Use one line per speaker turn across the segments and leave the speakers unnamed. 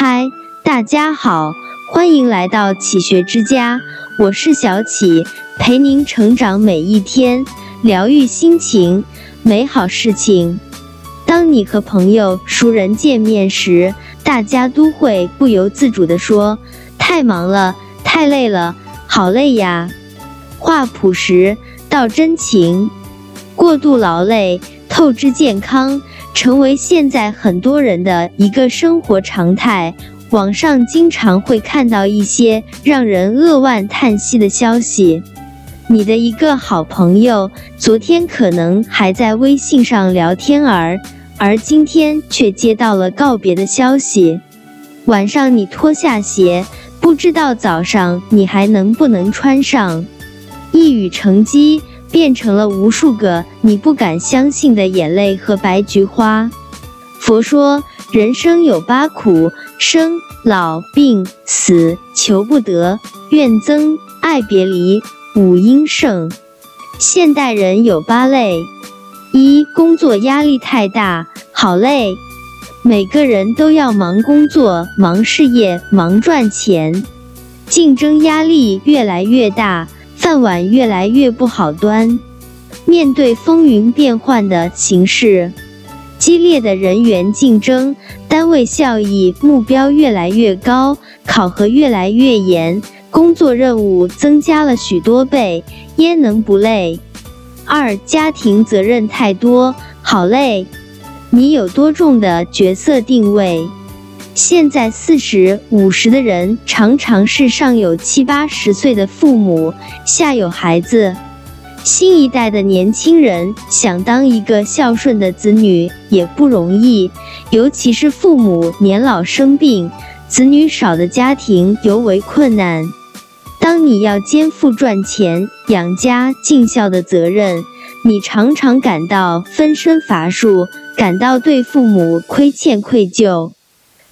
嗨，大家好，欢迎来到启学之家，我是小启，陪您成长每一天，疗愈心情，美好事情。当你和朋友、熟人见面时，大家都会不由自主地说：“太忙了，太累了，好累呀。”话朴实，道真情。过度劳累，透支健康，成为现在很多人的一个生活常态。网上经常会看到一些让人扼腕叹息的消息。你的一个好朋友昨天可能还在微信上聊天儿，而今天却接到了告别的消息。晚上你脱下鞋，不知道早上你还能不能穿上。一语成机。变成了无数个你不敢相信的眼泪和白菊花。佛说，人生有八苦：生、老、病、死、求不得、怨憎、爱别离、五阴盛。现代人有八累：一、工作压力太大，好累。每个人都要忙工作、忙事业、忙赚钱，竞争压力越来越大。饭碗越来越不好端，面对风云变幻的形势，激烈的人员竞争，单位效益目标越来越高，考核越来越严，工作任务增加了许多倍，焉能不累？二、家庭责任太多，好累。你有多重的角色定位？现在四十五十的人，常常是上有七八十岁的父母，下有孩子。新一代的年轻人想当一个孝顺的子女也不容易，尤其是父母年老生病，子女少的家庭尤为困难。当你要肩负赚钱、养家、尽孝的责任，你常常感到分身乏术，感到对父母亏欠愧疚。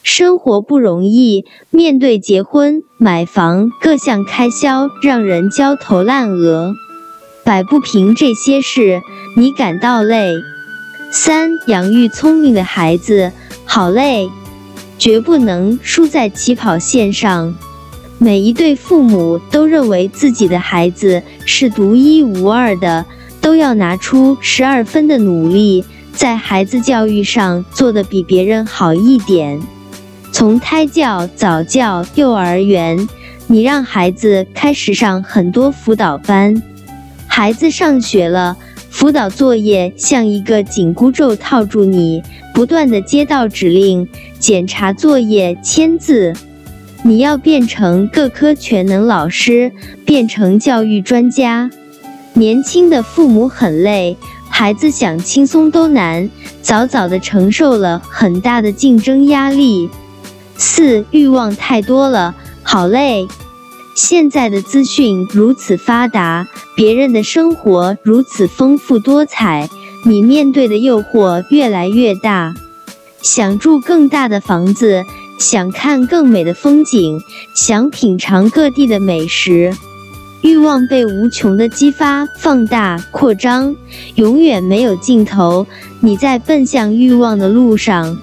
生活不容易，面对结婚、买房各项开销，让人焦头烂额，摆不平这些事，你感到累。三、养育聪明的孩子，好累，绝不能输在起跑线上。每一对父母都认为自己的孩子是独一无二的，都要拿出十二分的努力，在孩子教育上做得比别人好一点。从胎教、早教、幼儿园，你让孩子开始上很多辅导班。孩子上学了，辅导作业像一个紧箍咒套住你，不断的接到指令，检查作业、签字。你要变成各科全能老师，变成教育专家。年轻的父母很累，孩子想轻松都难，早早的承受了很大的竞争压力。四欲望太多了，好累。现在的资讯如此发达，别人的生活如此丰富多彩，你面对的诱惑越来越大。想住更大的房子，想看更美的风景，想品尝各地的美食，欲望被无穷的激发、放大、扩张，永远没有尽头。你在奔向欲望的路上。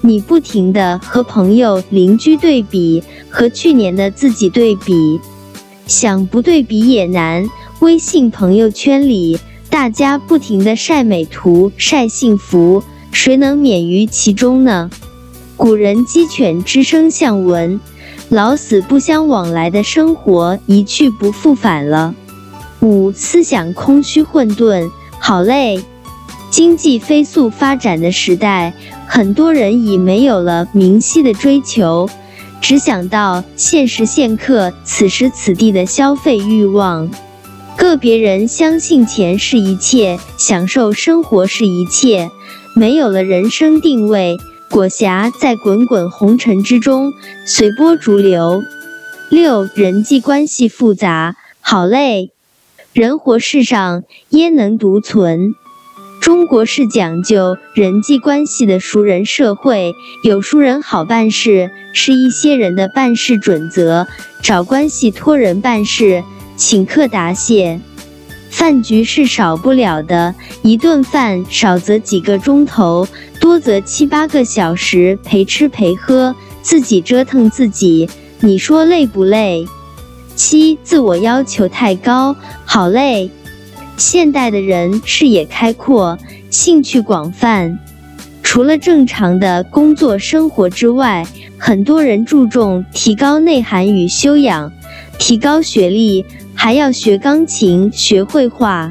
你不停的和朋友、邻居对比，和去年的自己对比，想不对比也难。微信朋友圈里，大家不停的晒美图、晒幸福，谁能免于其中呢？古人鸡犬之声相闻，老死不相往来的生活一去不复返了。五思想空虚混沌，好累。经济飞速发展的时代。很多人已没有了明晰的追求，只想到现时现刻、此时此地的消费欲望。个别人相信钱是一切，享受生活是一切，没有了人生定位，裹挟在滚滚红尘之中，随波逐流。六人际关系复杂，好累。人活世上，焉能独存？中国是讲究人际关系的熟人社会，有熟人好办事，是一些人的办事准则。找关系托人办事，请客答谢，饭局是少不了的。一顿饭少则几个钟头，多则七八个小时陪吃陪喝，自己折腾自己，你说累不累？七，自我要求太高，好累。现代的人视野开阔，兴趣广泛，除了正常的工作生活之外，很多人注重提高内涵与修养，提高学历，还要学钢琴、学绘画、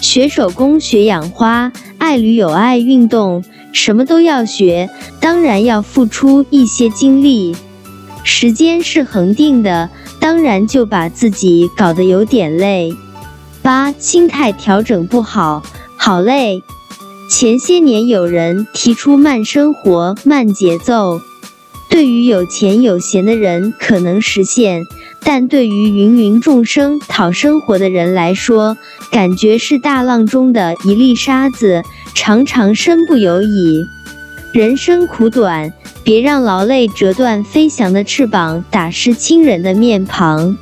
学手工、学养花，爱旅游、爱运动，什么都要学，当然要付出一些精力。时间是恒定的。当然就把自己搞得有点累。八，心态调整不好，好累。前些年有人提出慢生活、慢节奏，对于有钱有闲的人可能实现，但对于芸芸众生讨生活的人来说，感觉是大浪中的一粒沙子，常常身不由己。人生苦短。别让劳累折断飞翔的翅膀，打湿亲人的面庞。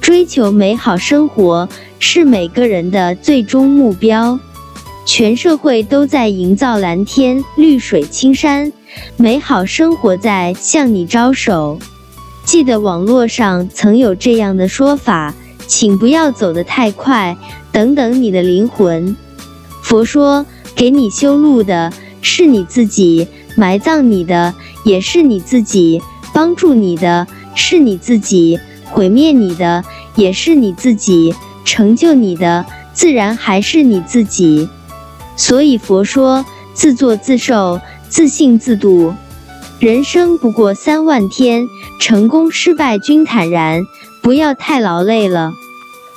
追求美好生活是每个人的最终目标。全社会都在营造蓝天、绿水青山，美好生活在向你招手。记得网络上曾有这样的说法，请不要走得太快，等等你的灵魂。佛说，给你修路的是你自己，埋葬你的。也是你自己帮助你的，是你自己毁灭你的，也是你自己成就你的，自然还是你自己。所以佛说，自作自受，自信自度。人生不过三万天，成功失败均坦然，不要太劳累了。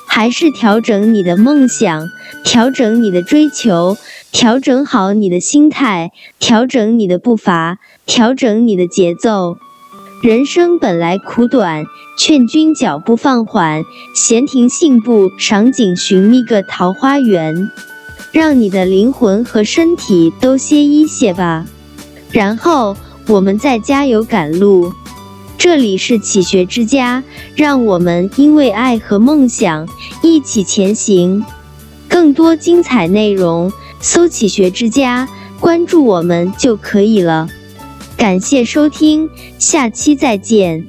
还是调整你的梦想，调整你的追求。调整好你的心态，调整你的步伐，调整你的节奏。人生本来苦短，劝君脚步放缓，闲庭信步，赏景寻觅个桃花源，让你的灵魂和身体都歇一歇吧。然后我们再加油赶路。这里是启学之家，让我们因为爱和梦想一起前行。更多精彩内容。搜“启学之家”，关注我们就可以了。感谢收听，下期再见。